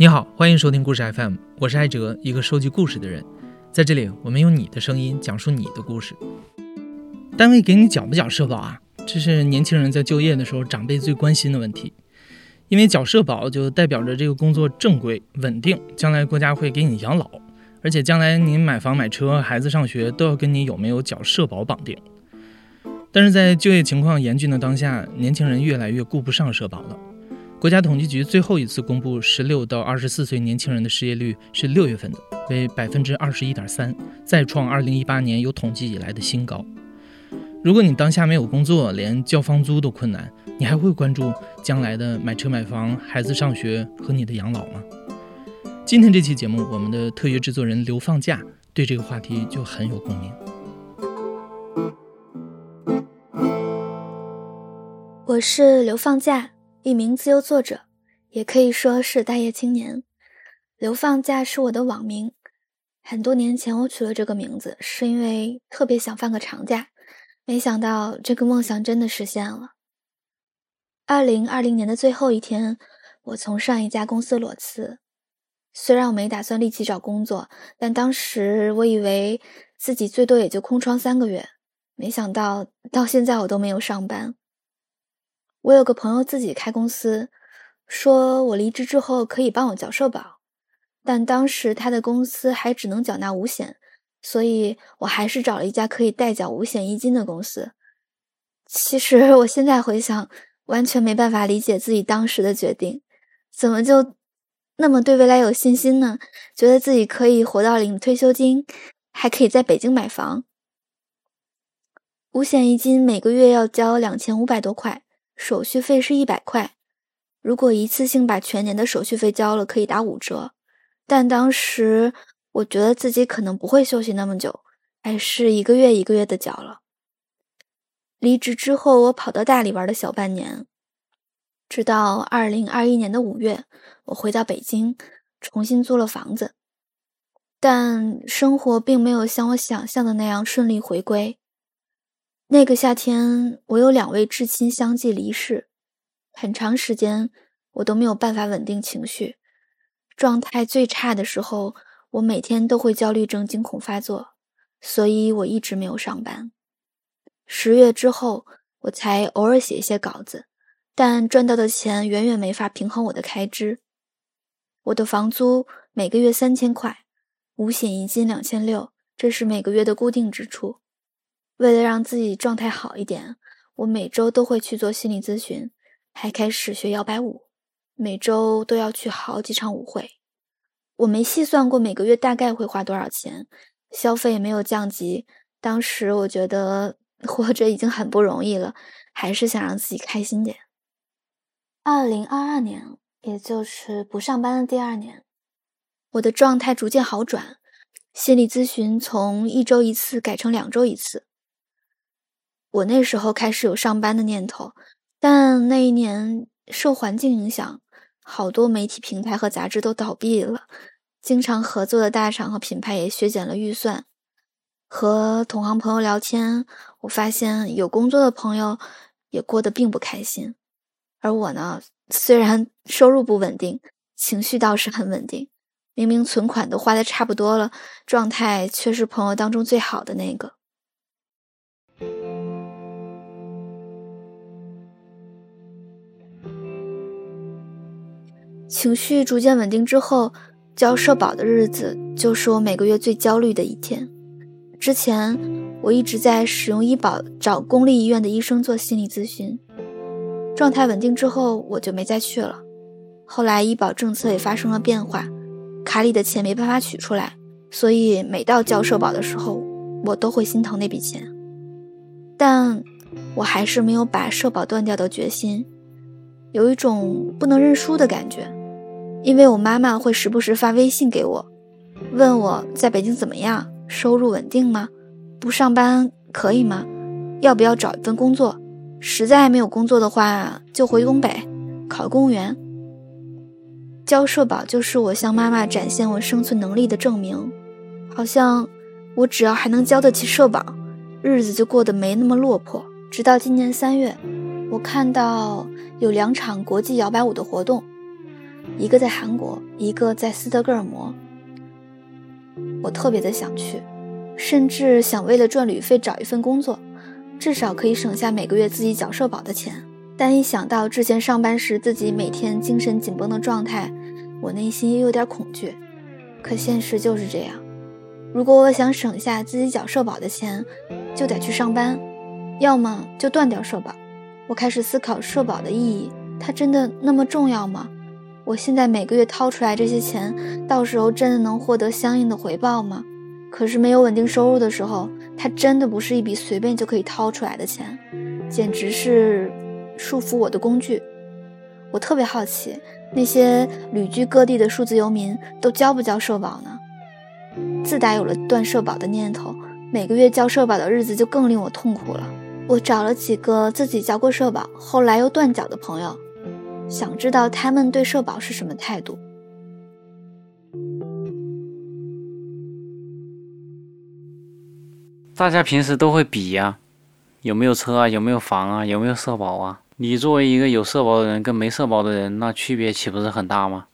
你好，欢迎收听故事 FM，我是艾哲，一个收集故事的人。在这里，我们用你的声音讲述你的故事。单位给你缴不缴社保啊？这是年轻人在就业的时候长辈最关心的问题。因为缴社保就代表着这个工作正规稳定，将来国家会给你养老，而且将来您买房买车、孩子上学都要跟你有没有缴社保绑定。但是在就业情况严峻的当下，年轻人越来越顾不上社保了。国家统计局最后一次公布十六到二十四岁年轻人的失业率是六月份的，为百分之二十一点三，再创二零一八年有统计以来的新高。如果你当下没有工作，连交房租都困难，你还会关注将来的买车买房、孩子上学和你的养老吗？今天这期节目，我们的特约制作人刘放假对这个话题就很有共鸣。我是刘放假。一名自由作者，也可以说是待业青年。流放假是我的网名。很多年前我取了这个名字，是因为特别想放个长假。没想到这个梦想真的实现了。二零二零年的最后一天，我从上一家公司裸辞。虽然我没打算立即找工作，但当时我以为自己最多也就空窗三个月。没想到到现在我都没有上班。我有个朋友自己开公司，说我离职之后可以帮我缴社保，但当时他的公司还只能缴纳五险，所以我还是找了一家可以代缴五险一金的公司。其实我现在回想，完全没办法理解自己当时的决定，怎么就那么对未来有信心呢？觉得自己可以活到领退休金，还可以在北京买房。五险一金每个月要交两千五百多块。手续费是一百块，如果一次性把全年的手续费交了，可以打五折。但当时我觉得自己可能不会休息那么久，还是一个月一个月的缴了。离职之后，我跑到大理玩了小半年，直到二零二一年的五月，我回到北京，重新租了房子。但生活并没有像我想象的那样顺利回归。那个夏天，我有两位至亲相继离世，很长时间我都没有办法稳定情绪，状态最差的时候，我每天都会焦虑症惊恐发作，所以我一直没有上班。十月之后，我才偶尔写一些稿子，但赚到的钱远远没法平衡我的开支。我的房租每个月三千块，五险一金两千六，这是每个月的固定支出。为了让自己状态好一点，我每周都会去做心理咨询，还开始学摇摆舞，每周都要去好几场舞会。我没细算过每个月大概会花多少钱，消费也没有降级。当时我觉得 活着已经很不容易了，还是想让自己开心点。二零二二年，也就是不上班的第二年，我的状态逐渐好转，心理咨询从一周一次改成两周一次。我那时候开始有上班的念头，但那一年受环境影响，好多媒体平台和杂志都倒闭了，经常合作的大厂和品牌也削减了预算。和同行朋友聊天，我发现有工作的朋友也过得并不开心，而我呢，虽然 收入不稳定，情绪倒是很稳定。明明存款都花的差不多了，状态却是朋友当中最好的那个。情绪逐渐稳定之后，交社保的日子就是我每个月最焦虑的一天。之前我一直在使用医保找公立医院的医生做心理咨询，状态稳定之后我就没再去了。后来医保政策也发生了变化，卡里的钱没办法取出来，所以每到交社保的时候，我都会心疼那笔钱。但我还是没有把社保断掉的决心，有一种不能认输的感觉。因为我妈妈会时不时发微信给我，问我在北京怎么样，收入稳定吗？不上班可以吗？要不要找一份工作？实在没有工作的话，就回东北考公务员。交社保就是我向妈妈展现我生存能力的证明，好像我只要还能交得起社保，日子就过得没那么落魄。直到今年三月，我看到有两场国际摇摆舞的活动。一个在韩国，一个在斯德哥尔摩。我特别的想去，甚至想为了赚旅费找一份工作，至少可以省下每个月自己缴社保的钱。但一想到之前上班时自己每天精神紧绷的状态，我内心又有点恐惧。可现实就是这样，如果我想省下自己缴社保的钱，就得去上班，要么就断掉社保。我开始思考社保的意义，它真的那么重要吗？我现在每个月掏出来这些钱，到时候真的能获得相应的回报吗？可是没有稳定收入的时候，它真的不是一笔随便就可以掏出来的钱，简直是。束缚我的工具，我特别好奇，那些旅居各地的数字游民都交不交社保呢？自打有了断社保的念头，每个月交社保的日子就更令我痛苦了。我找了几个自己交过社保，后来又断缴的朋友，想知道他们对社保是什么态度。大家平时都会比呀，有没有车啊，有没有房啊，有没有社保啊？你作为一个有社保的人跟没社保的人，那区别岂不是很大吗？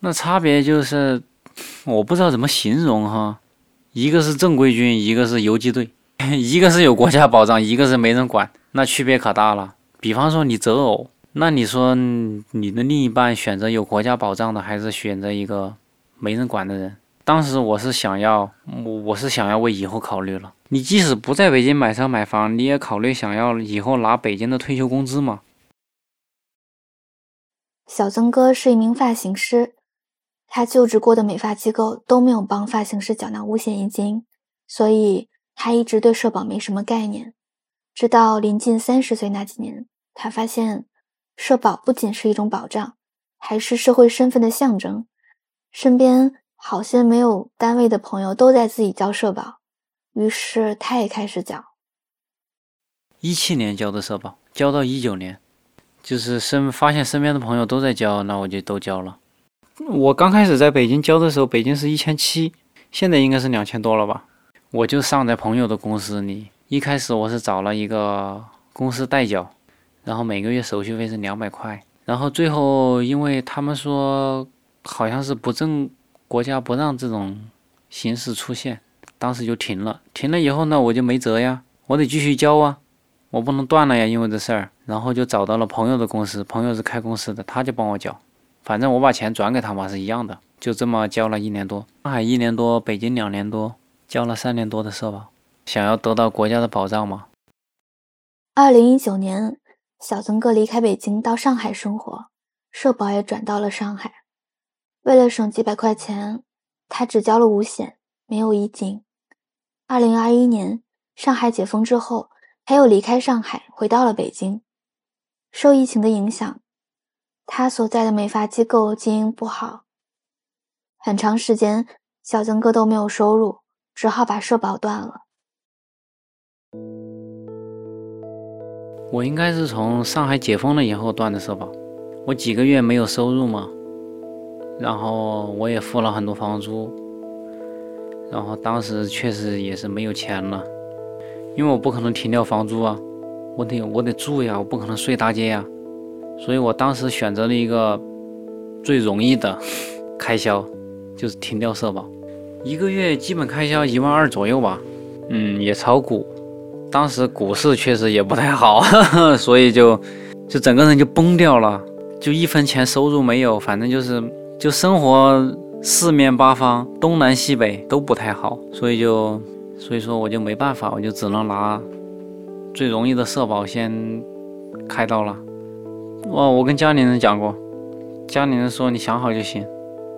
那差别就是，我不知道怎么形容哈。一个是正规军，一个是游击队，一个是有国家保障，一个是没人管，那区别可大了。比方说你择偶，那你说你的另一半选择有国家保障的，还是选择一个没人管的人？当时我是想要，我我是想要为以后考虑了。你即使不在北京买车买房，你也考虑想要以后拿北京的退休工资吗？小曾哥是一名发型师，他就职过的美发机构都没有帮发型师缴纳五险一金，所以他一直对社保没什么概念。直到临近三十岁那几年，他发现社保不仅是一种保障，还是社会身份的象征。身边好些没有单位的朋友都在自己交社保，于是他也开始缴。一七年交的社保，交到一九年。就是身发现身边的朋友都在交，那我就都交了。我刚开始在北京交的时候，北京是一千七，现在应该是两千多了吧？我就上在朋友的公司里。一开始我是找了一个公司代缴，然后每个月手续费是两百块。然后最后因为他们说好像是不正，国家不让这种形式出现，当时就停了。停了以后呢，我就没辙呀，我得继续交啊。我不能断了呀，因为这事儿，然后就找到了朋友的公司，朋友是开公司的，他就帮我缴，反正我把钱转给他嘛是一样的，就这么交了一年多，上海一年多，北京两年多，交了三年多的社保，想要得到国家的保障嘛。二零一九年，小曾哥离开北京到上海生活，社保也转到了上海，为了省几百块钱，他只交了五险，没有一金。二零二一年，上海解封之后。他又离开上海，回到了北京。受疫情的影响，他所在的美发机构经营不好，很长时间小曾哥都没有收入，只好把社保断了。我应该是从上海解封了以后断的社保，我几个月没有收入嘛，然后我也付了很多房租，然后当时确实也是没有钱了。因为我不可能停掉房租啊，我得我得住呀，我不可能睡大街呀，所以我当时选择了一个最容易的开销，就是停掉社保，一个月基本开销一万二左右吧。嗯，也炒股，当时股市确实也不太好，所以就就整个人就崩掉了，就一分钱收入没有，反正就是就生活四面八方东南西北都不太好，所以就。所以说我就没办法，我就只能拿最容易的社保先开刀了。哇，我跟家里人讲过，家里人说你想好就行。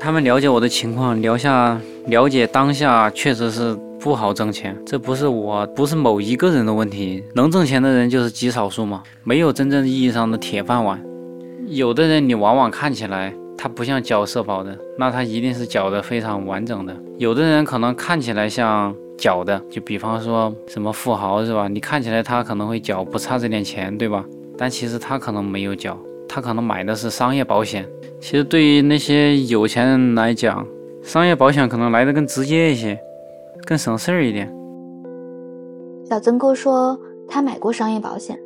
他们了解我的情况，聊下了解当下确实是不好挣钱，这不是我不是某一个人的问题，能挣钱的人就是极少数嘛，没有真正意义上的铁饭碗。有的人你往往看起来他不像缴社保的，那他一定是缴的非常完整的。有的人可能看起来像。缴的，就比方说什么富豪是吧？你看起来他可能会缴，不差这点钱，对吧？但其实他可能没有缴，他可能买的是商业保险。其实对于那些有钱人来讲，商业保险可能来的更直接一些，更省事儿一点。小曾哥说，他买过商业保险，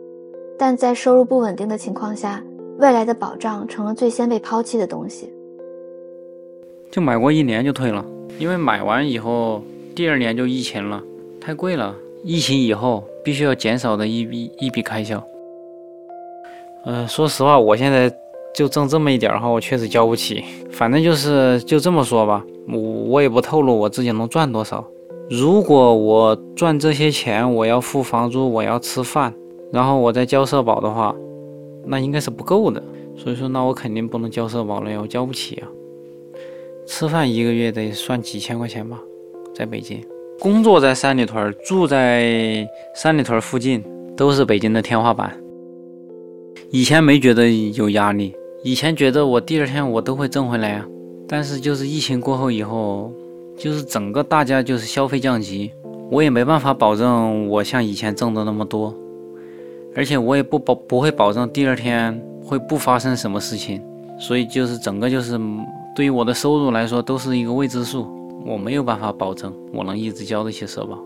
但在收入不稳定的情况下，未来的保障成了最先被抛弃的东西。就买过一年就退了，因为买完以后第二年就疫情了，太贵了。疫情以后必须要减少的一笔一笔开销。呃，说实话，我现在就挣这么一点儿哈，我确实交不起。反正就是就这么说吧，我我也不透露我自己能赚多少。如果我赚这些钱，我要付房租，我要吃饭，然后我再交社保的话，那应该是不够的。所以说，那我肯定不能交社保了呀，我交不起啊。吃饭一个月得算几千块钱吧，在北京，工作在三里屯，住在三里屯附近，都是北京的天花板。以前没觉得有压力，以前觉得我第二天我都会挣回来啊。但是就是疫情过后以后，就是整个大家就是消费降级，我也没办法保证我像以前挣的那么多，而且我也不保不会保证第二天会不发生什么事情，所以就是整个就是对于我的收入来说都是一个未知数，我没有办法保证我能一直交得起社保。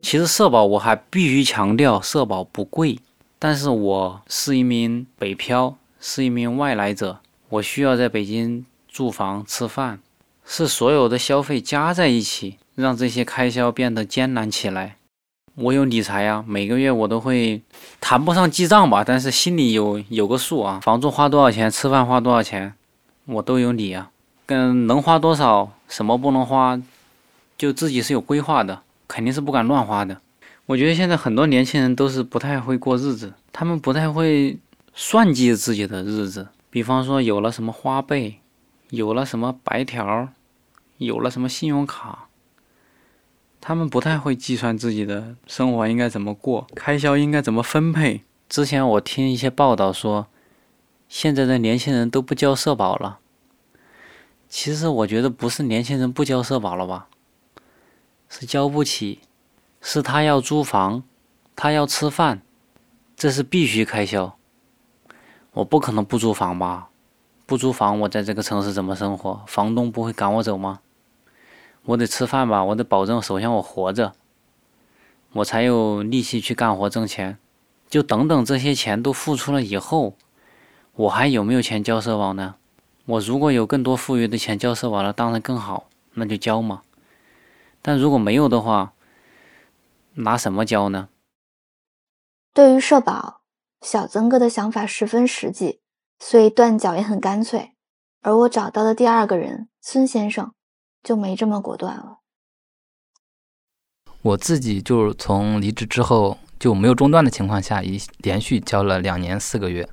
其实社保我还必须强调，社保不贵。但是我是一名北漂，是一名外来者，我需要在北京住房、吃饭，是所有的消费加在一起，让这些开销变得艰难起来。我有理财呀，每个月我都会谈不上记账吧，但是心里有有个数啊。房租花多少钱，吃饭花多少钱，我都有理啊。跟能花多少，什么不能花，就自己是有规划的。肯定是不敢乱花的。我觉得现在很多年轻人都是不太会过日子，他们不太会算计自己的日子。比方说，有了什么花呗，有了什么白条，有了什么信用卡，他们不太会计算自己的生活应该怎么过，开销应该怎么分配。之前我听一些报道说，现在的年轻人都不交社保了。其实我觉得不是年轻人不交社保了吧？是交不起，是他要租房，他要吃饭，这是必须开销。我不可能不租房吧？不租房，我在这个城市怎么生活？房东不会赶我走吗？我得吃饭吧？我得保证，首先我活着，我才有力气去干活挣钱。就等等这些钱都付出了以后，我还有没有钱交社保呢？我如果有更多富裕的钱交社保了，当然更好，那就交嘛。但如果没有的话，拿什么交呢？对于社保，小曾哥的想法十分实际，所以断脚也很干脆。而我找到的第二个人孙先生就没这么果断了。我自己就是从离职之后就没有中断的情况下，一连续交了两年四个月。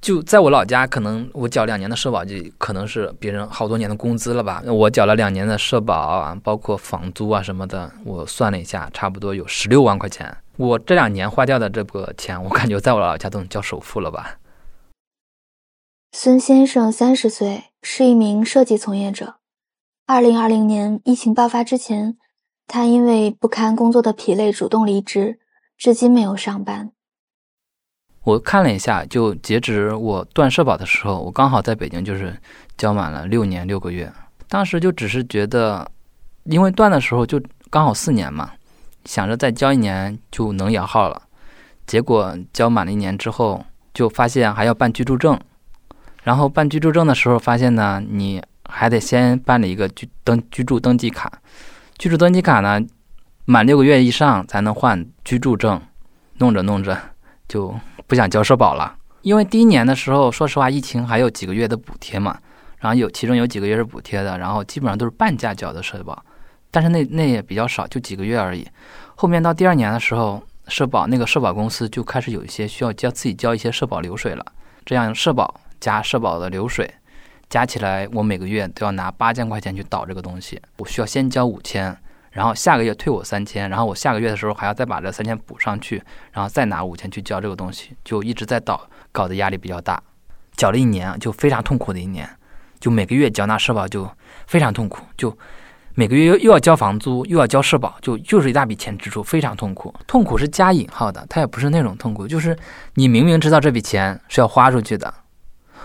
就在我老家，可能我缴两年的社保，就可能是别人好多年的工资了吧。我缴了两年的社保啊，包括房租啊什么的，我算了一下，差不多有十六万块钱。我这两年花掉的这个钱，我感觉在我老家都能交首付了吧。孙先生三十岁，是一名设计从业者。二零二零年疫情爆发之前，他因为不堪工作的疲累主动离职，至今没有上班。我看了一下，就截止我断社保的时候，我刚好在北京，就是交满了六年六个月。当时就只是觉得，因为断的时候就刚好四年嘛，想着再交一年就能摇号了。结果交满了一年之后，就发现还要办居住证。然后办居住证的时候，发现呢，你还得先办理一个居登居住登记卡。居住登记卡呢，满六个月以上才能换居住证。弄着弄着就。不想交社保了，因为第一年的时候，说实话，疫情还有几个月的补贴嘛，然后有其中有几个月是补贴的，然后基本上都是半价交的社保，但是那那也比较少，就几个月而已。后面到第二年的时候，社保那个社保公司就开始有一些需要交自己交一些社保流水了，这样社保加社保的流水加起来，我每个月都要拿八千块钱去倒这个东西，我需要先交五千。然后下个月退我三千，然后我下个月的时候还要再把这三千补上去，然后再拿五千去交这个东西，就一直在倒，搞得压力比较大。缴了一年就非常痛苦的一年，就每个月缴纳社保就非常痛苦，就每个月又又要交房租，又要交社保，就就是一大笔钱支出，非常痛苦。痛苦是加引号的，它也不是那种痛苦，就是你明明知道这笔钱是要花出去的。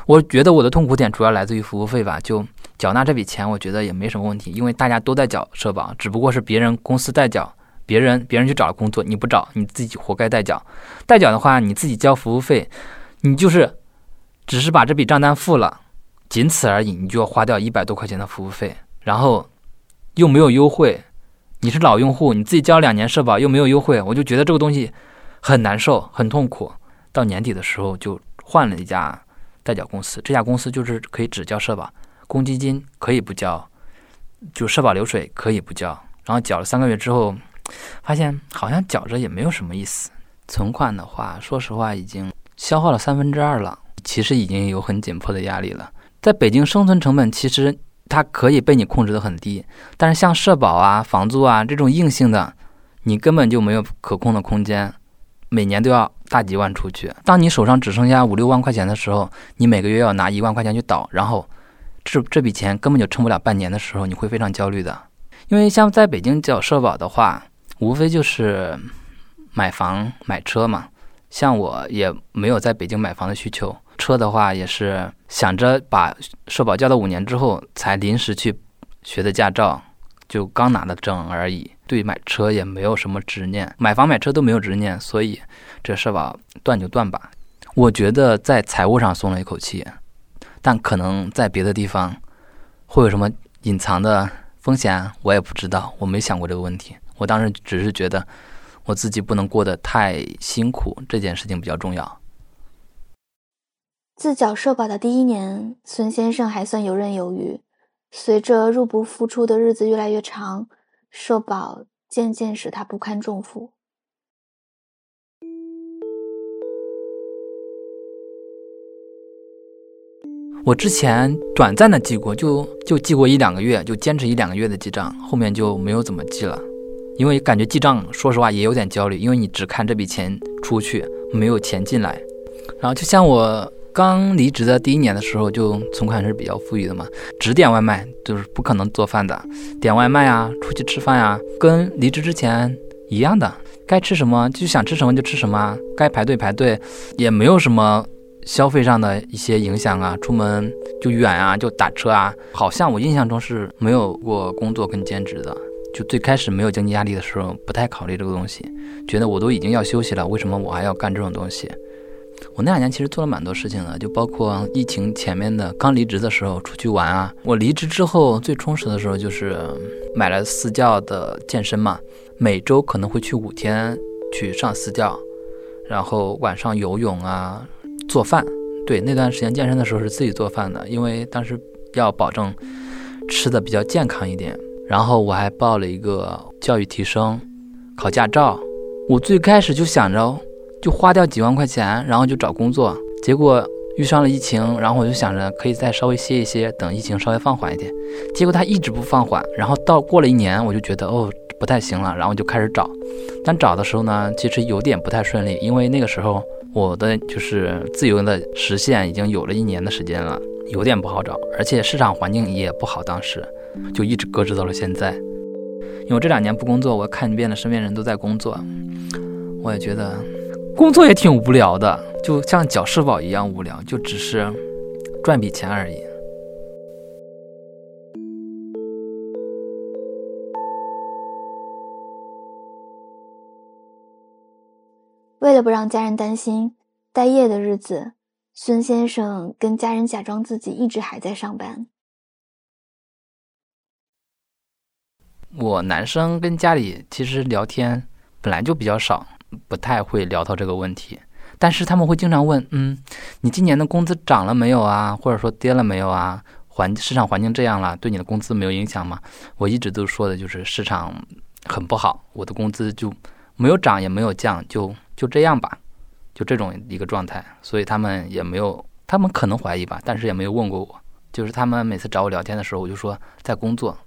我觉得我的痛苦点主要来自于服务费吧，就。缴纳这笔钱，我觉得也没什么问题，因为大家都在缴社保，只不过是别人公司代缴，别人别人去找了工作，你不找，你自己活该代缴。代缴的话，你自己交服务费，你就是只是把这笔账单付了，仅此而已，你就要花掉一百多块钱的服务费，然后又没有优惠。你是老用户，你自己交两年社保又没有优惠，我就觉得这个东西很难受，很痛苦。到年底的时候就换了一家代缴公司，这家公司就是可以只交社保，公积金可以不交，就社保流水可以不交。然后缴了三个月之后，发现好像缴着也没有什么意思。存款的话，说实话已经消耗了三分之二了，其实已经有很紧迫的压力了。在北京生存成本其实。它可以被你控制的很低，但是像社保啊、房租啊这种硬性的，你根本就没有可控的空间，每年都要大几万出去。当你手上只剩下五六万块钱的时候，你每个月要拿一万块钱去倒，然后这这笔钱根本就撑不了半年的时候，你会非常焦虑的。因为像在北京缴社保的话，无非就是买房买车嘛，像我也没有在北京买房的需求。车的话也是想着把社保交到五年之后才临时去学的驾照，就刚拿的证而已。对买车也没有什么执念，买房买车都没有执念，所以这社保断就断吧。我觉得在财务上松了一口气，但可能在别的地方会有什么隐藏的风险，我也不知道。我没想过这个问题，我当时只是觉得我自己不能过得太辛苦，这件事情比较重要。自缴社保的第一年，孙先生还算游刃有余。随着入不敷出的日子越来越长，社保渐渐使他不堪重负。我之前短暂的记过，就就记过一两个月，就坚持一两个月的记账，后面就没有怎么记了，因为感觉记账，说实话也有点焦虑，因为你只看这笔钱出去，没有钱进来。然后就像我。刚离职的第一年的时候，就存款是比较富裕的嘛，只点外卖就是不可能做饭的，点外卖啊，出去吃饭呀，跟离职之前一样的，该吃什么就想吃什么就吃什么，该排队排队，也没有什么消费上的一些影响啊，出门就远啊，就打车啊，好像我印象中是没有过工作跟兼职的，就最开始没有经济压力的时候，不太考虑这个东西，觉得我都已经要休息了，为什么我还要干这种东西？我那两年其实做了蛮多事情的，就包括疫情前面的刚离职的时候出去玩啊。我离职之后最充实的时候就是买了私教的健身嘛，每周可能会去五天去上私教，然后晚上游泳啊，做饭。对，那段时间健身的时候是自己做饭的，因为当时要保证吃的比较健康一点。然后我还报了一个教育提升，考驾照。我最开始就想着。就花掉几万块钱，然后就找工作，结果遇上了疫情，然后我就想着可以再稍微歇一歇，等疫情稍微放缓一点。结果他一直不放缓，然后到过了一年，我就觉得哦不太行了，然后就开始找。但找的时候呢，其实有点不太顺利，因为那个时候我的就是自由的实现已经有了一年的时间了，有点不好找，而且市场环境也不好，当时就一直搁置到了现在。因为这两年不工作，我看遍了身边人都在工作，我也觉得。工作也挺无聊的，就像缴社保一样无聊，就只是赚笔钱而已。为了不让家人担心，待业的日子，孙先生跟家人假装自己一直还在上班。我男生跟家里其实聊天本来就比较少。不太会聊到这个问题，但是他们会经常问：“嗯，你今年的工资涨了没有啊？或者说跌了没有啊？环市场环境这样了，对你的工资没有影响吗？”我一直都说的就是市场很不好，我的工资就没有涨也没有降，就就这样吧，就这种一个状态。所以他们也没有，他们可能怀疑吧，但是也没有问过我。就是他们每次找我聊天的时候，我就说在工作，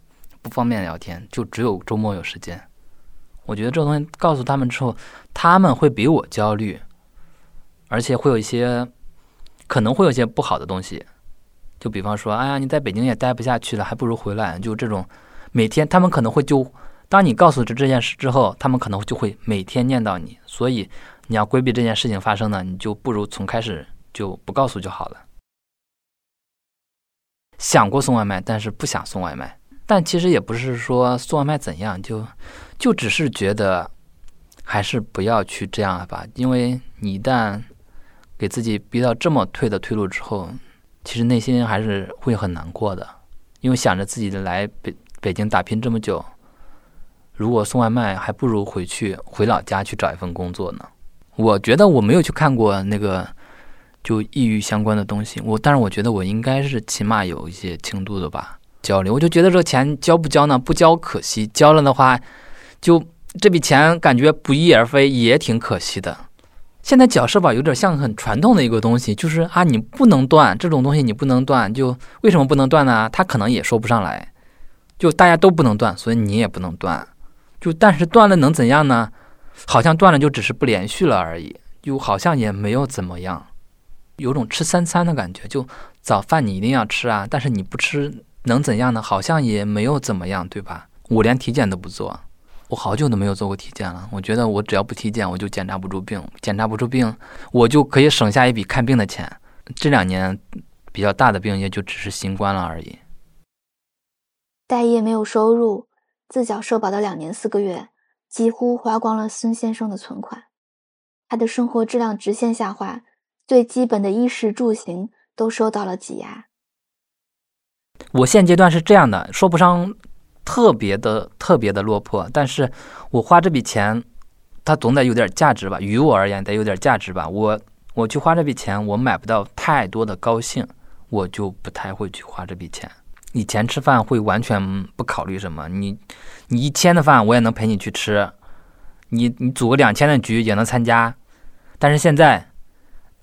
不方便聊天，就只有周末有时间。我觉得这个东西告诉他们之后，他们会比我焦虑，而且会有一些可能会有一些不好的东西，就比方说，哎呀，你在北京也待不下去了，还不如回来。就这种每天，他们可能会就当你告诉这这件事之后，他们可能就会每天念叨你。所以你要规避这件事情发生呢，你就不如从开始就不告诉就好了。想过送外卖，但是不想送外卖。但其实也不是说送外卖怎样，就就只是觉得还是不要去这样吧，因为你一旦给自己逼到这么退的退路之后，其实内心还是会很难过的，因为想着自己来北北京打拼这么久，如果送外卖，还不如回去回老家去找一份工作呢。我觉得我没有去看过那个就抑郁相关的东西，我但是我觉得我应该是起码有一些轻度的吧交流。我就觉得这个钱交不交呢？不交可惜，交了的话，就这笔钱感觉不翼而飞，也挺可惜的。现在缴社保有点像很传统的一个东西，就是啊，你不能断这种东西，你不能断，就为什么不能断呢？他可能也说不上来，就大家都不能断，所以你也不能断，就但是断了能怎样呢？好像断了就只是不连续了而已，就好像也没有怎么样，有种吃三餐的感觉，就早饭你一定要吃啊，但是你不吃能怎样呢？好像也没有怎么样，对吧？我连体检都不做。我好久都没有做过体检了。我觉得我只要不体检，我就检查不出病。检查不出病，我就可以省下一笔看病的钱。这两年比较大的病也就只是新冠了而已。待业没有收入，自缴社保的两年四个月，几乎花光了孙先生的存款。他的生活质量直线下滑，最基本的衣食住行都受到了挤压。我现阶段是这样的，说不上。特别的特别的落魄，但是我花这笔钱，它总得有点价值吧？于我而言，得有点价值吧？我我去花这笔钱，我买不到太多的高兴，我就不太会去花这笔钱。以前吃饭会完全不考虑什么，你你一千的饭我也能陪你去吃，你你组个两千的局也能参加，但是现在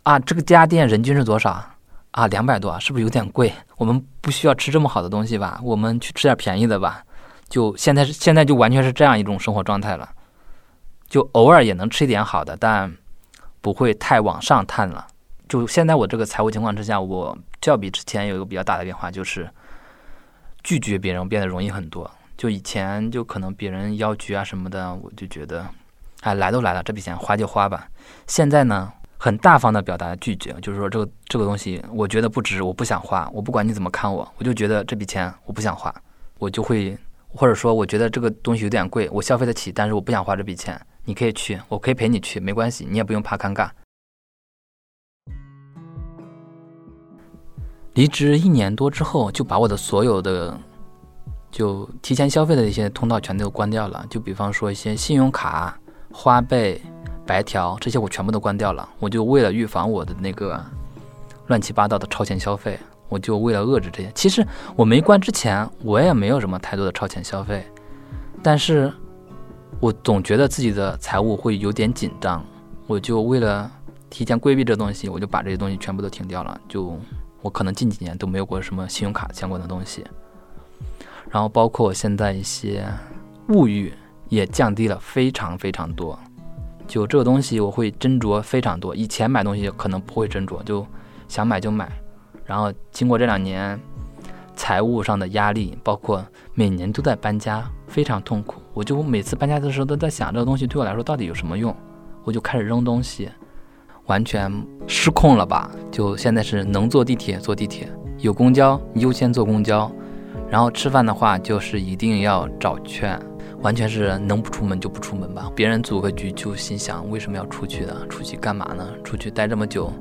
啊，这个家店人均是多少？啊，两百多，是不是有点贵？我们不需要吃这么好的东西吧？我们去吃点便宜的吧。就现在是现在就完全是这样一种生活状态了，就偶尔也能吃一点好的，但不会太往上探了。就现在我这个财务情况之下，我就要比之前有一个比较大的变化，就是拒绝别人变得容易很多。就以前就可能别人邀局啊什么的，我就觉得，哎，来都来了，这笔钱花就花吧。现在呢，很大方的表达拒绝，就是说这个这个东西我觉得不值，我不想花。我不管你怎么看我，我就觉得这笔钱我不想花，我就会。或者说，我觉得这个东西有点贵，我消费得起，但是我不想花这笔钱。你可以去，我可以陪你去，没关系，你也不用怕尴尬。离职一年多之后，就把我的所有的就提前消费的一些通道全都关掉了。就比方说一些信用卡、花呗、白条这些，我全部都关掉了。我就为了预防我的那个乱七八糟的超前消费。我就为了遏制这些，其实我没关之前，我也没有什么太多的超前消费，但是我总觉得自己的财务会有点紧张，我就为了提前规避这东西，我就把这些东西全部都停掉了。就我可能近几年都没有过什么信用卡相关的东西，然后包括我现在一些物欲也降低了非常非常多，就这个东西我会斟酌非常多，以前买东西可能不会斟酌，就想买就买。然后经过这两年财务上的压力，包括每年都在搬家，非常痛苦。我就每次搬家的时候都在想，这个东西对我来说到底有什么用？我就开始扔东西，完全失控了吧？就现在是能坐地铁坐地铁，有公交优先坐公交，然后吃饭的话就是一定要找券，完全是能不出门就不出门吧。别人组个局就心想，为什么要出去呢？出去干嘛呢？出去待这么久。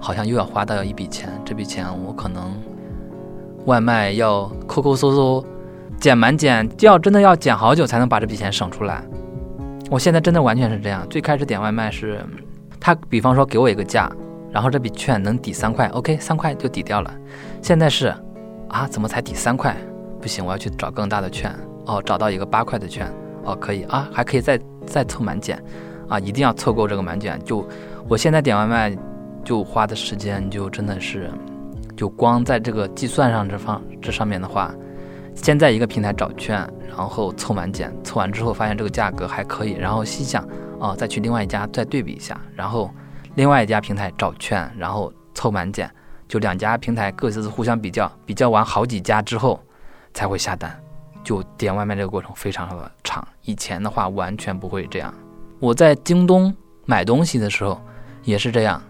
好像又要花到一笔钱，这笔钱我可能外卖要抠抠搜搜，减满减，就要真的要减好久才能把这笔钱省出来。我现在真的完全是这样。最开始点外卖是，他比方说给我一个价，然后这笔券能抵三块，OK，三块就抵掉了。现在是，啊，怎么才抵三块？不行，我要去找更大的券。哦，找到一个八块的券，哦，可以啊，还可以再再凑满减，啊，一定要凑够这个满减。就我现在点外卖。就花的时间就真的是，就光在这个计算上这方这上面的话，先在一个平台找券，然后凑满减，凑完之后发现这个价格还可以，然后心想哦，再去另外一家再对比一下，然后另外一家平台找券，然后凑满减，就两家平台各自互相比较，比较完好几家之后才会下单。就点外卖这个过程非常的长，以前的话完全不会这样。我在京东买东西的时候也是这样。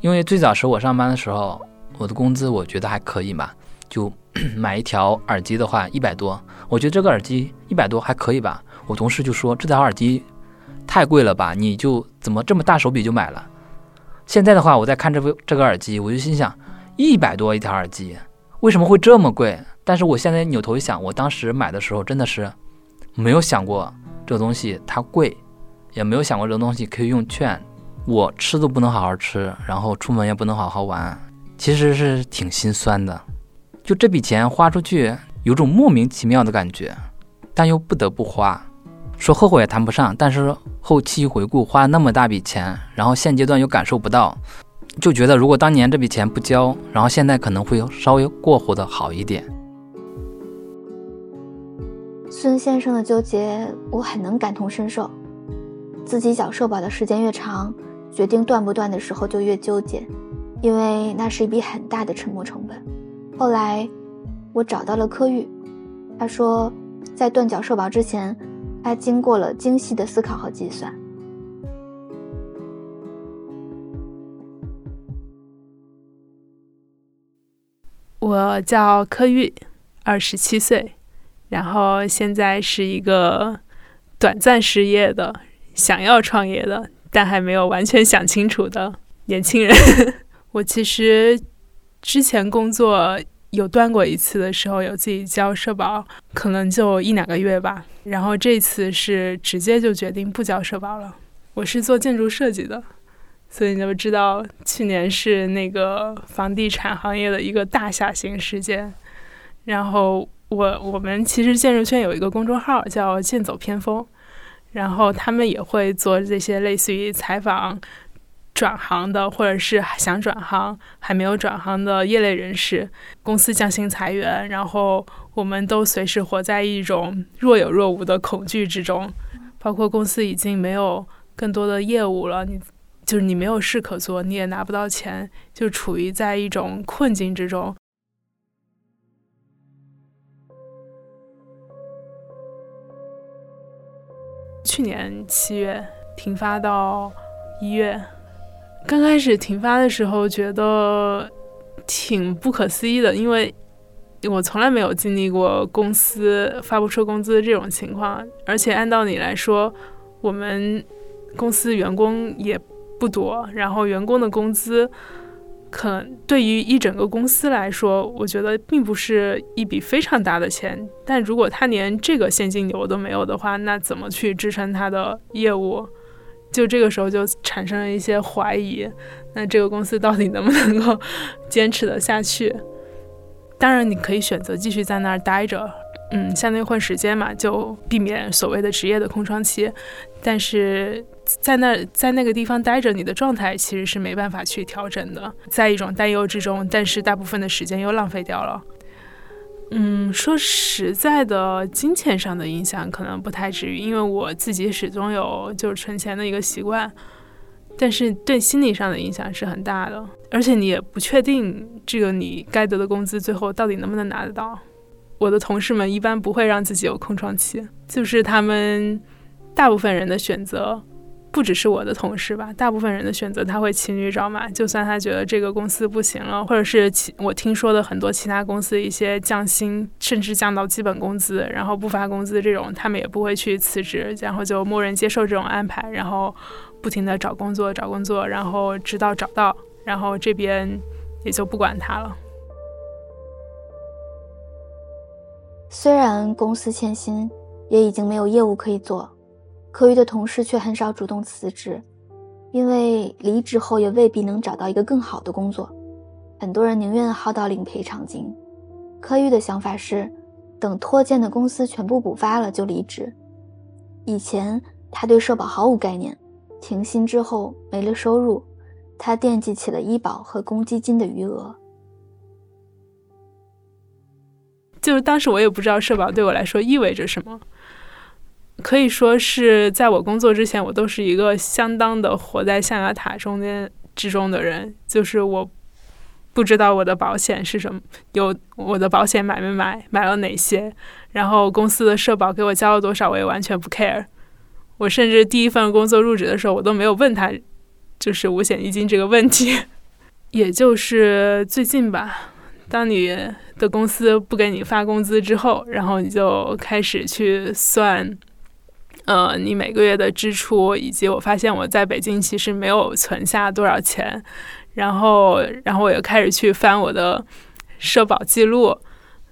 因为最早时我上班的时候，我的工资我觉得还可以嘛，就 买一条耳机的话一百多，我觉得这个耳机一百多还可以吧。我同事就说这条耳机太贵了吧，你就怎么这么大手笔就买了？现在的话，我在看这部这个耳机，我就心想，一百多一条耳机，为什么会这么贵？但是我现在扭头一想，我当时买的时候真的是没有想过这个东西它贵，也没有想过这个东西可以用券，我吃都不能好好吃，然后出门也不能好好玩，其实是挺心酸的。就这笔钱花出去，有种莫名其妙的感觉，但又不得不花。说后悔也谈不上，但是后期回顾花那么大笔钱，然后现阶段又感受不到，就觉得如果当年这笔钱不交，然后现在可能会稍微过活的好一点。孙先生的纠结，我很能感同身受。自己缴社保的时间越长，决定断不断的时候就越纠结，因为那是一笔很大的沉没成本。后来，我找到了柯玉，他说，在断缴社保之前。他经过了精细的思考和计算。我叫柯玉，二十七岁，然后现在是一个短暂失业的、想要创业的，但还没有完全想清楚的年轻人。我其实之前工作。有断过一次的时候，有自己交社保，可能就一两个月吧。然后这次是直接就决定不交社保了。我是做建筑设计的，所以你就知道去年是那个房地产行业的一个大下行事件。然后我我们其实建筑圈有一个公众号叫“剑走偏锋”，然后他们也会做这些类似于采访。转行的，或者是想转行还没有转行的业内人士，公司降薪裁员，然后我们都随时活在一种若有若无的恐惧之中。包括公司已经没有更多的业务了，你就是你没有事可做，你也拿不到钱，就处于在一种困境之中。去年七月停发到一月。刚开始停发的时候，觉得挺不可思议的，因为我从来没有经历过公司发不出工资这种情况，而且按道理来说，我们公司员工也不多，然后员工的工资，可能对于一整个公司来说，我觉得并不是一笔非常大的钱，但如果他连这个现金流都没有的话，那怎么去支撑他的业务？就这个时候就产生了一些怀疑，那这个公司到底能不能够坚持的下去？当然，你可以选择继续在那儿待着，嗯，相当于混时间嘛，就避免所谓的职业的空窗期。但是在那在那个地方待着，你的状态其实是没办法去调整的，在一种担忧之中，但是大部分的时间又浪费掉了。嗯，说实在的，金钱上的影响可能不太至于，因为我自己始终有就是存钱的一个习惯。但是对心理上的影响是很大的，而且你也不确定这个你该得的工资最后到底能不能拿得到。我的同事们一般不会让自己有空窗期，就是他们大部分人的选择。不只是我的同事吧，大部分人的选择他会骑驴找马，就算他觉得这个公司不行了，或者是其我听说的很多其他公司一些降薪，甚至降到基本工资，然后不发工资这种，他们也不会去辞职，然后就默认接受这种安排，然后不停的找工作找工作，然后直到找到，然后这边也就不管他了。虽然公司欠薪，也已经没有业务可以做。柯玉的同事却很少主动辞职，因为离职后也未必能找到一个更好的工作。很多人宁愿耗到领赔偿金。柯玉的想法是，等拖欠的公司全部补发了就离职。以前他对社保毫无概念，停薪之后没了收入，他惦记起了医保和公积金的余额。就是当时我也不知道社保对我来说意味着什么。可以说是在我工作之前，我都是一个相当的活在象牙塔中间之中的人。就是我不知道我的保险是什么，有我的保险买没买，买了哪些，然后公司的社保给我交了多少，我也完全不 care。我甚至第一份工作入职的时候，我都没有问他就是五险一金这个问题。也就是最近吧，当你的公司不给你发工资之后，然后你就开始去算。呃，你每个月的支出，以及我发现我在北京其实没有存下多少钱，然后，然后我又开始去翻我的社保记录，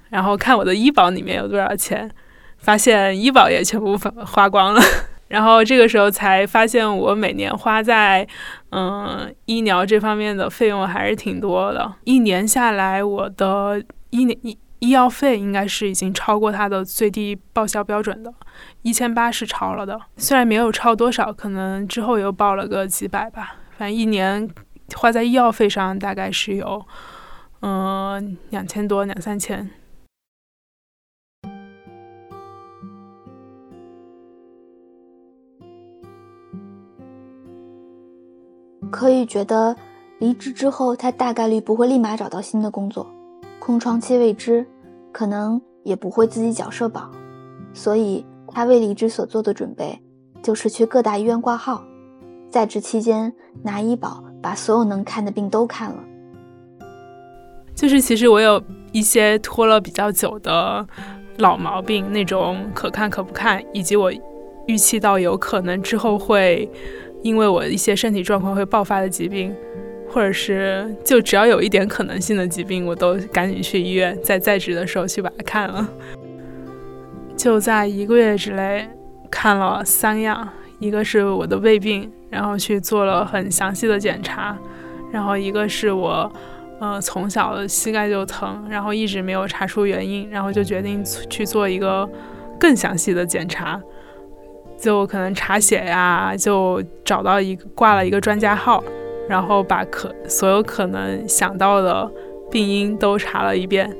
然后看我的医保里面有多少钱，发现医保也全部花光了。然后这个时候才发现，我每年花在嗯医疗这方面的费用还是挺多的。一年下来，我的一年一医药费应该是已经超过他的最低报销标准的，一千八是超了的。虽然没有超多少，可能之后又报了个几百吧。反正一年花在医药费上大概是有嗯两千多两三千。可以觉得，离职之后他大概率不会立马找到新的工作，空窗期未知，可能也不会自己缴社保，所以他为离职所做的准备就是去各大医院挂号，在职期间拿医保把所有能看的病都看了。就是其实我有一些拖了比较久的老毛病，那种可看可不看，以及我预期到有可能之后会。因为我一些身体状况会爆发的疾病，或者是就只要有一点可能性的疾病，我都赶紧去医院，在在职的时候去把它看了。就在一个月之内看了三样，一个是我的胃病，然后去做了很详细的检查，然后一个是我呃从小膝盖就疼，然后一直没有查出原因，然后就决定去做一个更详细的检查。就可能查血呀，就找到一个挂了一个专家号，然后把可所有可能想到的病因都查了一遍，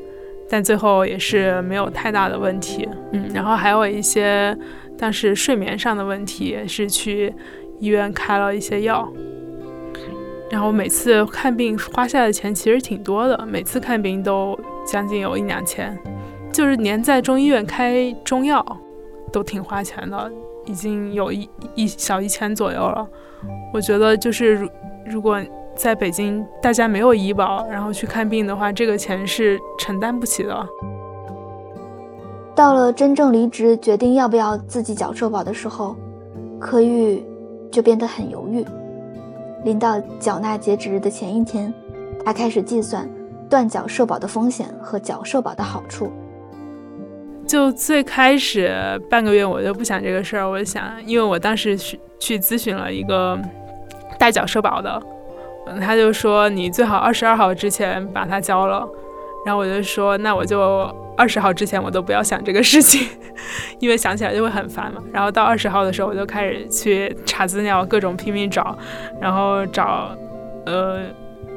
但最后也是没有太大的问题。嗯，然后还有一些但是睡眠上的问题也，是去医院开了一些药。然后每次看病花下的钱其实挺多的，每次看病都将近有一两千，就是连在中医院开中药都挺花钱的。已经有一一小一千左右了，我觉得就是如如果在北京大家没有医保，然后去看病的话，这个钱是承担不起的。到了真正离职，决定要不要自己缴社保的时候，柯玉就变得很犹豫。临到缴纳截止日的前一天，他开始计算断缴社保的风险和缴社保的好处。就最开始半个月，我就不想这个事儿。我想，因为我当时去去咨询了一个代缴社保的，嗯他就说你最好二十二号之前把它交了。然后我就说，那我就二十号之前我都不要想这个事情，因为想起来就会很烦嘛。然后到二十号的时候，我就开始去查资料，各种拼命找，然后找，呃，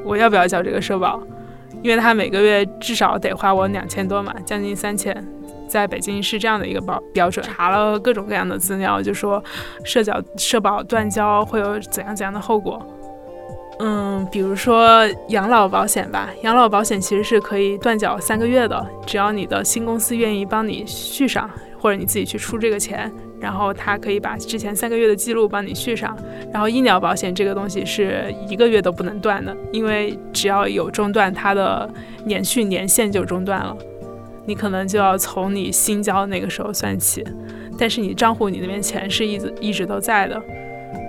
我要不要交这个社保？因为他每个月至少得花我两千多嘛，将近三千。在北京是这样的一个标标准，查了各种各样的资料，就说社缴社保断交会有怎样怎样的后果。嗯，比如说养老保险吧，养老保险其实是可以断缴三个月的，只要你的新公司愿意帮你续上，或者你自己去出这个钱，然后他可以把之前三个月的记录帮你续上。然后医疗保险这个东西是一个月都不能断的，因为只要有中断，它的年续年限就中断了。你可能就要从你新交的那个时候算起，但是你账户你那边钱是一直一直都在的。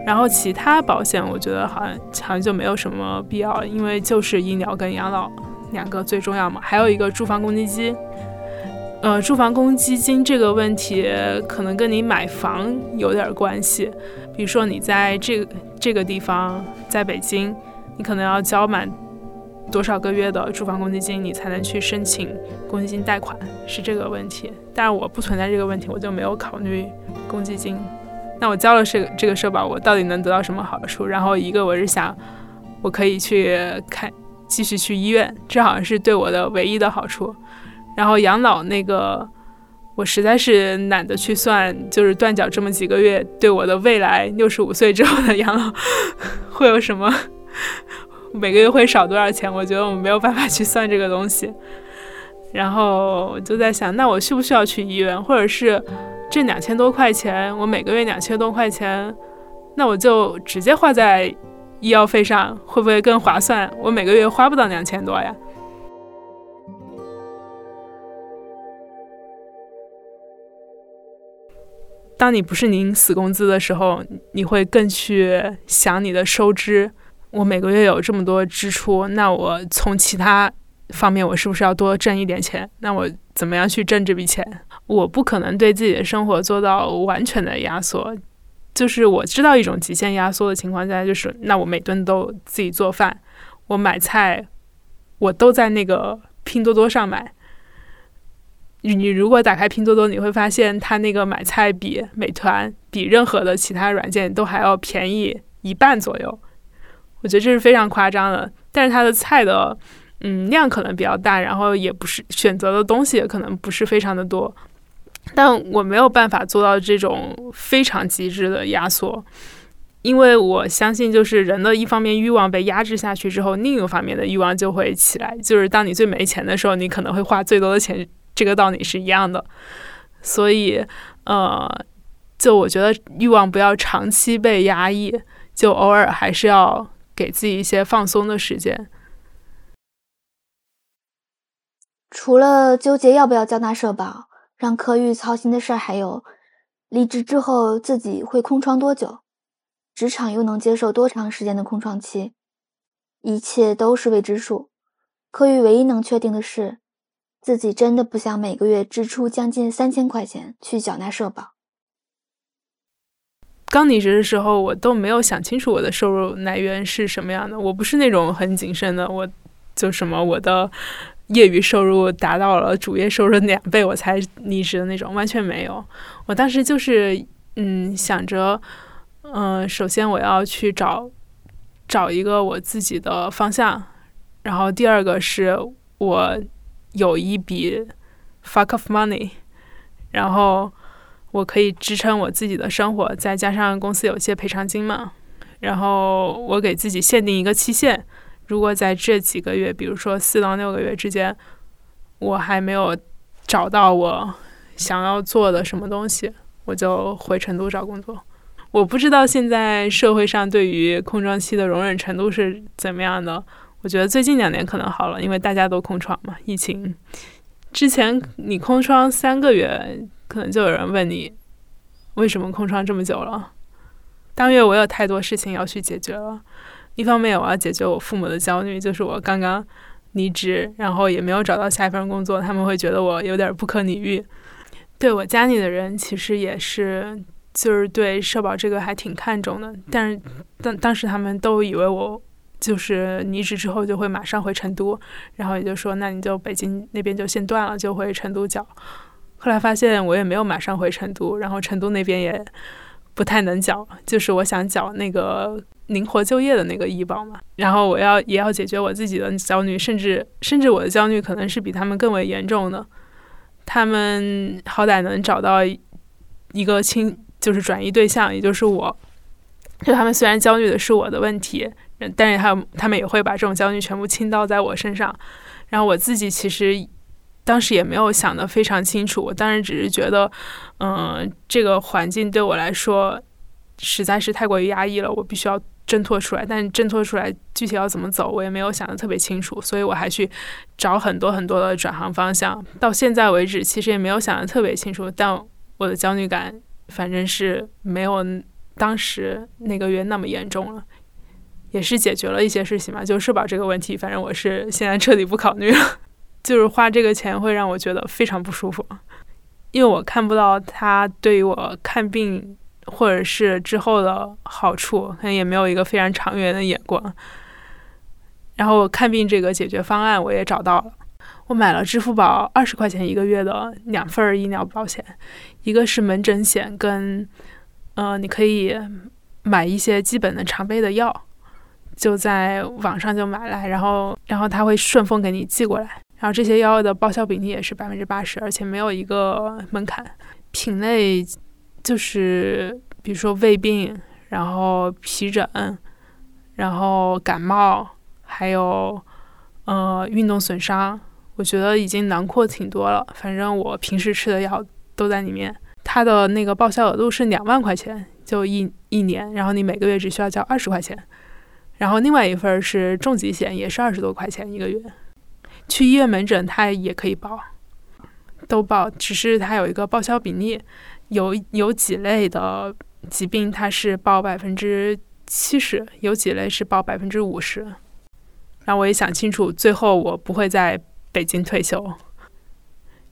然后其他保险，我觉得好像好像就没有什么必要，因为就是医疗跟养老两个最重要嘛。还有一个住房公积金，呃，住房公积金这个问题可能跟你买房有点关系。比如说你在这个这个地方，在北京，你可能要交满。多少个月的住房公积金你才能去申请公积金贷款？是这个问题。但是我不存在这个问题，我就没有考虑公积金。那我交了这这个社保，我到底能得到什么好处？然后一个我是想，我可以去看继续去医院，这好像是对我的唯一的好处。然后养老那个，我实在是懒得去算，就是断缴这么几个月，对我的未来六十五岁之后的养老 会有什么？每个月会少多少钱？我觉得我没有办法去算这个东西。然后我就在想，那我需不需要去医院？或者是这两千多块钱，我每个月两千多块钱，那我就直接花在医药费上，会不会更划算？我每个月花不到两千多呀。当你不是领死工资的时候，你会更去想你的收支。我每个月有这么多支出，那我从其他方面我是不是要多挣一点钱？那我怎么样去挣这笔钱？我不可能对自己的生活做到完全的压缩。就是我知道一种极限压缩的情况下，就是那我每顿都自己做饭，我买菜，我都在那个拼多多上买。你如果打开拼多多，你会发现它那个买菜比美团、比任何的其他软件都还要便宜一半左右。我觉得这是非常夸张的，但是它的菜的嗯量可能比较大，然后也不是选择的东西也可能不是非常的多。但我没有办法做到这种非常极致的压缩，因为我相信，就是人的一方面欲望被压制下去之后，另一个方面的欲望就会起来。就是当你最没钱的时候，你可能会花最多的钱，这个道理是一样的。所以，呃，就我觉得欲望不要长期被压抑，就偶尔还是要给自己一些放松的时间。除了纠结要不要交纳社保。让柯玉操心的事儿还有，离职之后自己会空窗多久，职场又能接受多长时间的空窗期，一切都是未知数。柯玉唯一能确定的是，自己真的不想每个月支出将近三千块钱去缴纳社保。刚离职的时候，我都没有想清楚我的收入来源是什么样的，我不是那种很谨慎的，我就什么我的。业余收入达到了主业收入两倍，我才离职的那种，完全没有。我当时就是，嗯，想着，嗯，首先我要去找找一个我自己的方向，然后第二个是我有一笔 fuck of money，然后我可以支撑我自己的生活，再加上公司有些赔偿金嘛，然后我给自己限定一个期限。如果在这几个月，比如说四到六个月之间，我还没有找到我想要做的什么东西，我就回成都找工作。我不知道现在社会上对于空窗期的容忍程度是怎么样的。我觉得最近两年可能好了，因为大家都空窗嘛，疫情之前你空窗三个月，可能就有人问你为什么空窗这么久了。当月我有太多事情要去解决了。一方面，我要解决我父母的焦虑，就是我刚刚离职，然后也没有找到下一份工作，他们会觉得我有点不可理喻。对我家里的人，其实也是，就是对社保这个还挺看重的。但是当当时他们都以为我就是离职之后就会马上回成都，然后也就说，那你就北京那边就先断了，就回成都缴。后来发现我也没有马上回成都，然后成都那边也不太能缴，就是我想缴那个。灵活就业的那个医保嘛，然后我要也要解决我自己的焦虑，甚至甚至我的焦虑可能是比他们更为严重的。他们好歹能找到一个亲，就是转移对象，也就是我。就他们虽然焦虑的是我的问题，但是他他们也会把这种焦虑全部倾倒在我身上。然后我自己其实当时也没有想得非常清楚，我当时只是觉得，嗯，这个环境对我来说实在是太过于压抑了，我必须要。挣脱出来，但挣脱出来具体要怎么走，我也没有想得特别清楚，所以我还去找很多很多的转行方向。到现在为止，其实也没有想得特别清楚，但我的焦虑感反正是没有当时那个月那么严重了，也是解决了一些事情嘛，就社保这个问题，反正我是现在彻底不考虑了，就是花这个钱会让我觉得非常不舒服，因为我看不到他对于我看病。或者是之后的好处，可能也没有一个非常长远的眼光。然后看病这个解决方案我也找到了，我买了支付宝二十块钱一个月的两份医疗保险，一个是门诊险，跟呃你可以买一些基本的常备的药，就在网上就买来，然后然后他会顺丰给你寄过来，然后这些药的报销比例也是百分之八十，而且没有一个门槛，品类。就是比如说胃病，然后皮疹，然后感冒，还有呃运动损伤，我觉得已经囊括挺多了。反正我平时吃的药都在里面。它的那个报销额度是两万块钱，就一一年，然后你每个月只需要交二十块钱。然后另外一份是重疾险，也是二十多块钱一个月。去医院门诊它也可以报，都报，只是它有一个报销比例。有有几类的疾病它是报百分之七十，有几类是报百分之五十。然后我也想清楚，最后我不会在北京退休。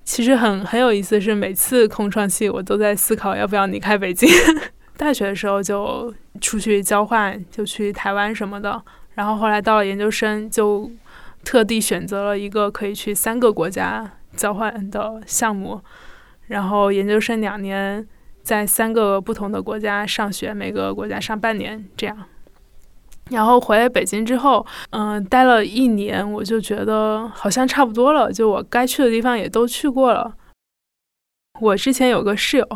其实很很有意思，是每次空窗期我都在思考要不要离开北京。大学的时候就出去交换，就去台湾什么的。然后后来到了研究生，就特地选择了一个可以去三个国家交换的项目。然后研究生两年，在三个不同的国家上学，每个国家上半年这样。然后回来北京之后，嗯，待了一年，我就觉得好像差不多了，就我该去的地方也都去过了。我之前有个室友，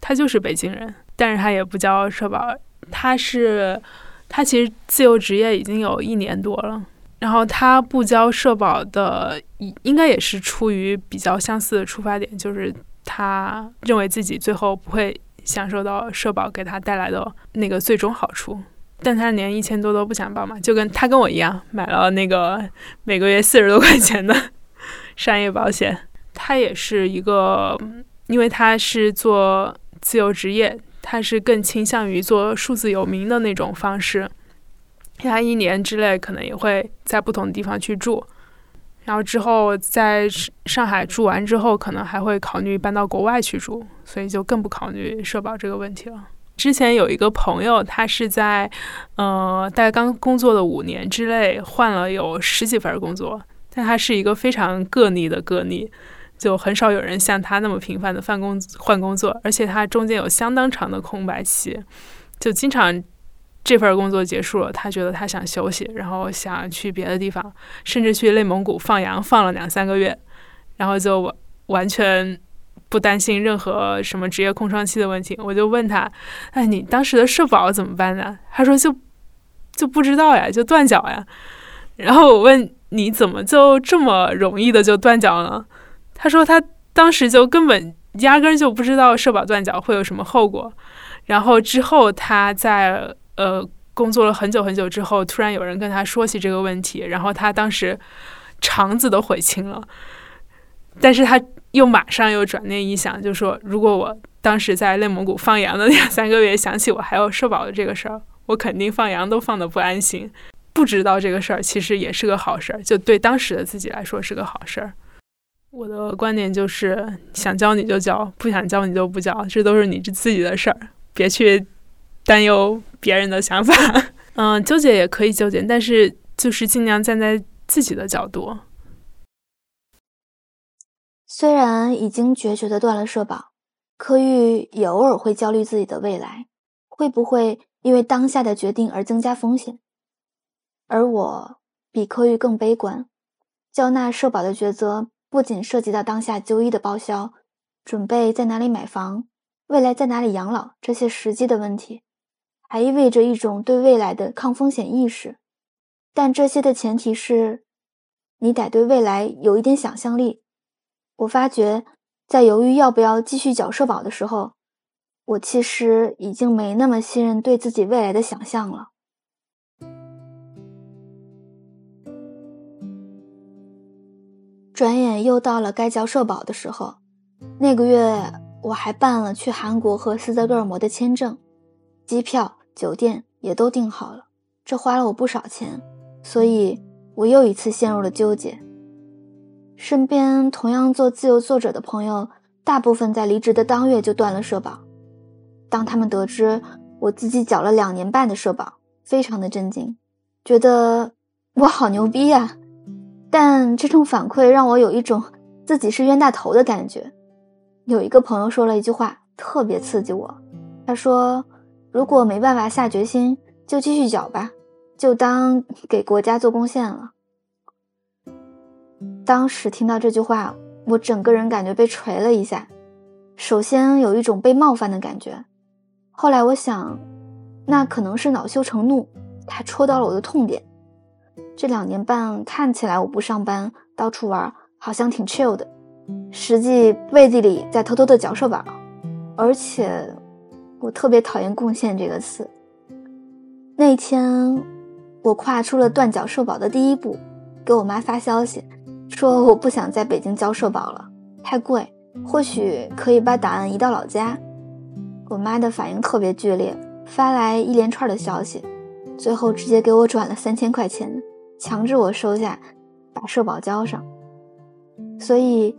他就是北京人。但是他也不交社保，他是他其实自由职业已经有一年多了，然后他不交社保的，应该也是出于比较相似的出发点，就是他认为自己最后不会享受到社保给他带来的那个最终好处，但他连一千多都不想报嘛，就跟他跟我一样买了那个每个月四十多块钱的商业保险，他也是一个，因为他是做自由职业。他是更倾向于做数字游民的那种方式，他一年之内可能也会在不同的地方去住，然后之后在上海住完之后，可能还会考虑搬到国外去住，所以就更不考虑社保这个问题了。之前有一个朋友，他是在呃大概刚工作的五年之内换了有十几份工作，但他是一个非常个例的个例。就很少有人像他那么频繁的换工换工作，而且他中间有相当长的空白期，就经常这份工作结束了，他觉得他想休息，然后想去别的地方，甚至去内蒙古放羊放了两三个月，然后就完全不担心任何什么职业空窗期的问题。我就问他：“哎，你当时的社保怎么办呢？”他说：“就就不知道呀，就断缴呀。”然后我问：“你怎么就这么容易的就断缴了？”他说他当时就根本压根就不知道社保断缴会有什么后果，然后之后他在呃工作了很久很久之后，突然有人跟他说起这个问题，然后他当时肠子都悔青了，但是他又马上又转念一想，就说如果我当时在内蒙古放羊的两三个月，想起我还有社保的这个事儿，我肯定放羊都放的不安心。不知道这个事儿其实也是个好事儿，就对当时的自己来说是个好事儿。我的观点就是，想交你就交，不想交你就不交，这都是你自己的事儿，别去担忧别人的想法。嗯，纠结也可以纠结，但是就是尽量站在自己的角度。虽然已经决绝的断了社保，柯玉也偶尔会焦虑自己的未来，会不会因为当下的决定而增加风险？而我比柯玉更悲观，交纳社保的抉择。不仅涉及到当下就医的报销、准备在哪里买房、未来在哪里养老这些实际的问题，还意味着一种对未来的抗风险意识。但这些的前提是，你得对未来有一点想象力。我发觉，在犹豫要不要继续缴社保的时候，我其实已经没那么信任对自己未来的想象了。转眼又到了该交社保的时候，那个月我还办了去韩国和斯德哥尔摩的签证，机票、酒店也都订好了，这花了我不少钱，所以我又一次陷入了纠结。身边同样做自由作者的朋友，大部分在离职的当月就断了社保。当他们得知我自己缴了两年半的社保，非常的震惊，觉得我好牛逼呀！但这种反馈让我有一种自己是冤大头的感觉。有一个朋友说了一句话，特别刺激我。他说：“如果没办法下决心，就继续缴吧，就当给国家做贡献了。”当时听到这句话，我整个人感觉被锤了一下。首先有一种被冒犯的感觉，后来我想，那可能是恼羞成怒，他戳到了我的痛点。这两年半看起来我不上班，到处玩，好像挺 chill 的，实际背地里在偷偷的缴社保，而且我特别讨厌“贡献”这个词。那天我跨出了断缴社保的第一步，给我妈发消息，说我不想在北京交社保了，太贵，或许可以把档案移到老家，我妈的反应特别剧烈，发来一连串的消息，最后直接给我转了三千块钱，强制我收下，把社保交上。所以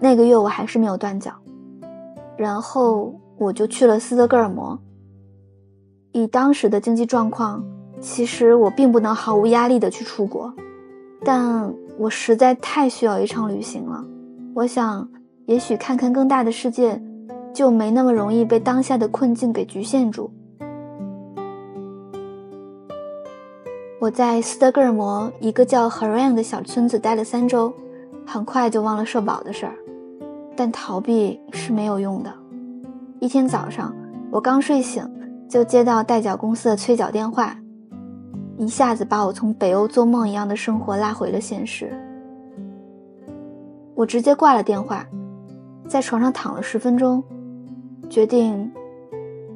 那个月我还是没有断缴，然后我就去了斯德哥尔摩。以当时的经济状况，其实我并不能毫无压力的去出国，但我实在太需要一场旅行了。我想，也许看看更大的世界。就没那么容易被当下的困境给局限住。我在斯德哥尔摩一个叫 h a r a n 的小村子待了三周，很快就忘了社保的事儿。但逃避是没有用的。一天早上，我刚睡醒，就接到代缴公司的催缴电话，一下子把我从北欧做梦一样的生活拉回了现实。我直接挂了电话，在床上躺了十分钟。决定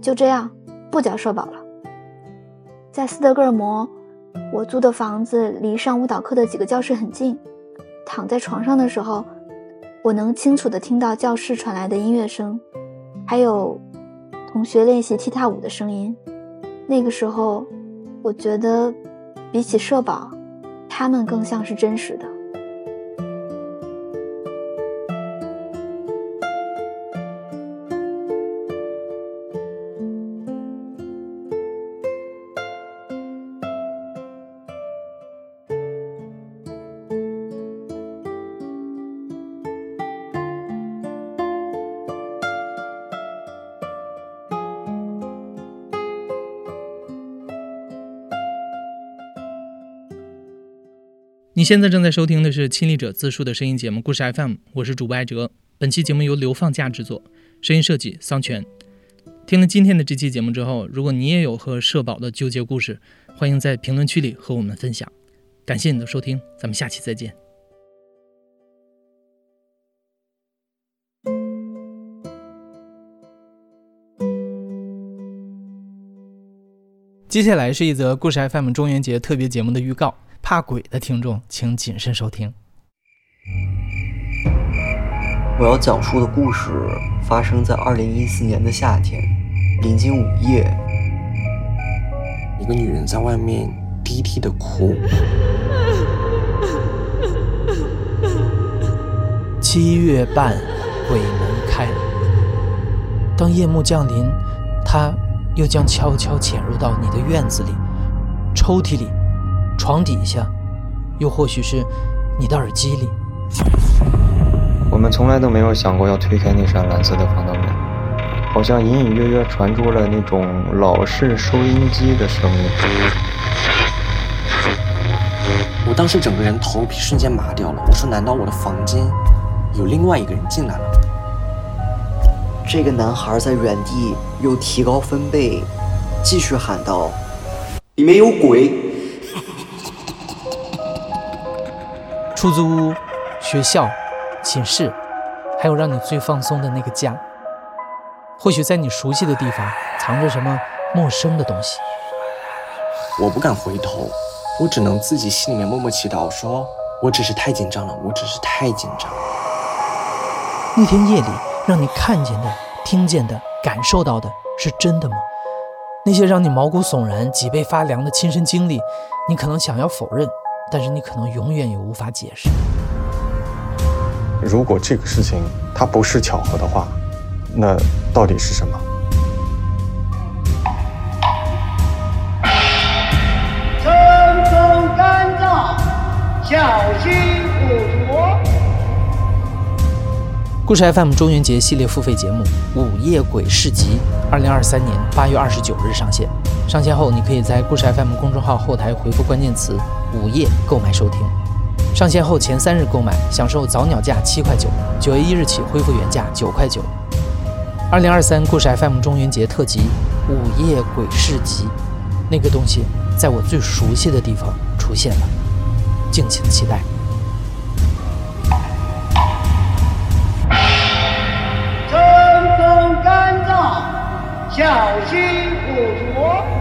就这样不缴社保了。在斯德哥尔摩，我租的房子离上舞蹈课的几个教室很近。躺在床上的时候，我能清楚地听到教室传来的音乐声，还有同学练习踢踏舞的声音。那个时候，我觉得比起社保，他们更像是真实的。你现在正在收听的是亲历者自述的声音节目《故事 FM》，我是主播艾哲。本期节目由流放假制作，声音设计桑泉。听了今天的这期节目之后，如果你也有和社保的纠结故事，欢迎在评论区里和我们分享。感谢你的收听，咱们下期再见。接下来是一则故事 FM 中元节特别节目的预告。怕鬼的听众，请谨慎收听。我要讲述的故事发生在二零一四年的夏天，临近午夜，一个女人在外面低低的哭。七月半，鬼门开。当夜幕降临，她又将悄悄潜入到你的院子里、抽屉里。床底下，又或许是你的耳机里。我们从来都没有想过要推开那扇蓝色的防盗门，好像隐隐约约传出了那种老式收音机的声音。我当时整个人头皮瞬间麻掉了。我说：“难道我的房间有另外一个人进来了？”这个男孩在原地又提高分贝，继续喊道：“里面有鬼！”出租屋、学校、寝室，还有让你最放松的那个家。或许在你熟悉的地方，藏着什么陌生的东西。我不敢回头，我只能自己心里面默默祈祷，说我只是太紧张了，我只是太紧张。那天夜里，让你看见的、听见的、感受到的是真的吗？那些让你毛骨悚然、脊背发凉的亲身经历，你可能想要否认。但是你可能永远也无法解释。如果这个事情它不是巧合的话，那到底是什么？春风干燥，小心捕捉。故事 FM 中元节系列付费节目《午夜鬼市集》，二零二三年八月二十九日上线。上线后，你可以在故事 FM 公众号后台回复关键词“午夜”购买收听。上线后前三日购买，享受早鸟价七块九，九月一日起恢复原价九块九。二零二三故事 FM 中元节特辑《午夜鬼市集》，那个东西在我最熟悉的地方出现了，敬请期待。春风干燥，小心捕捉。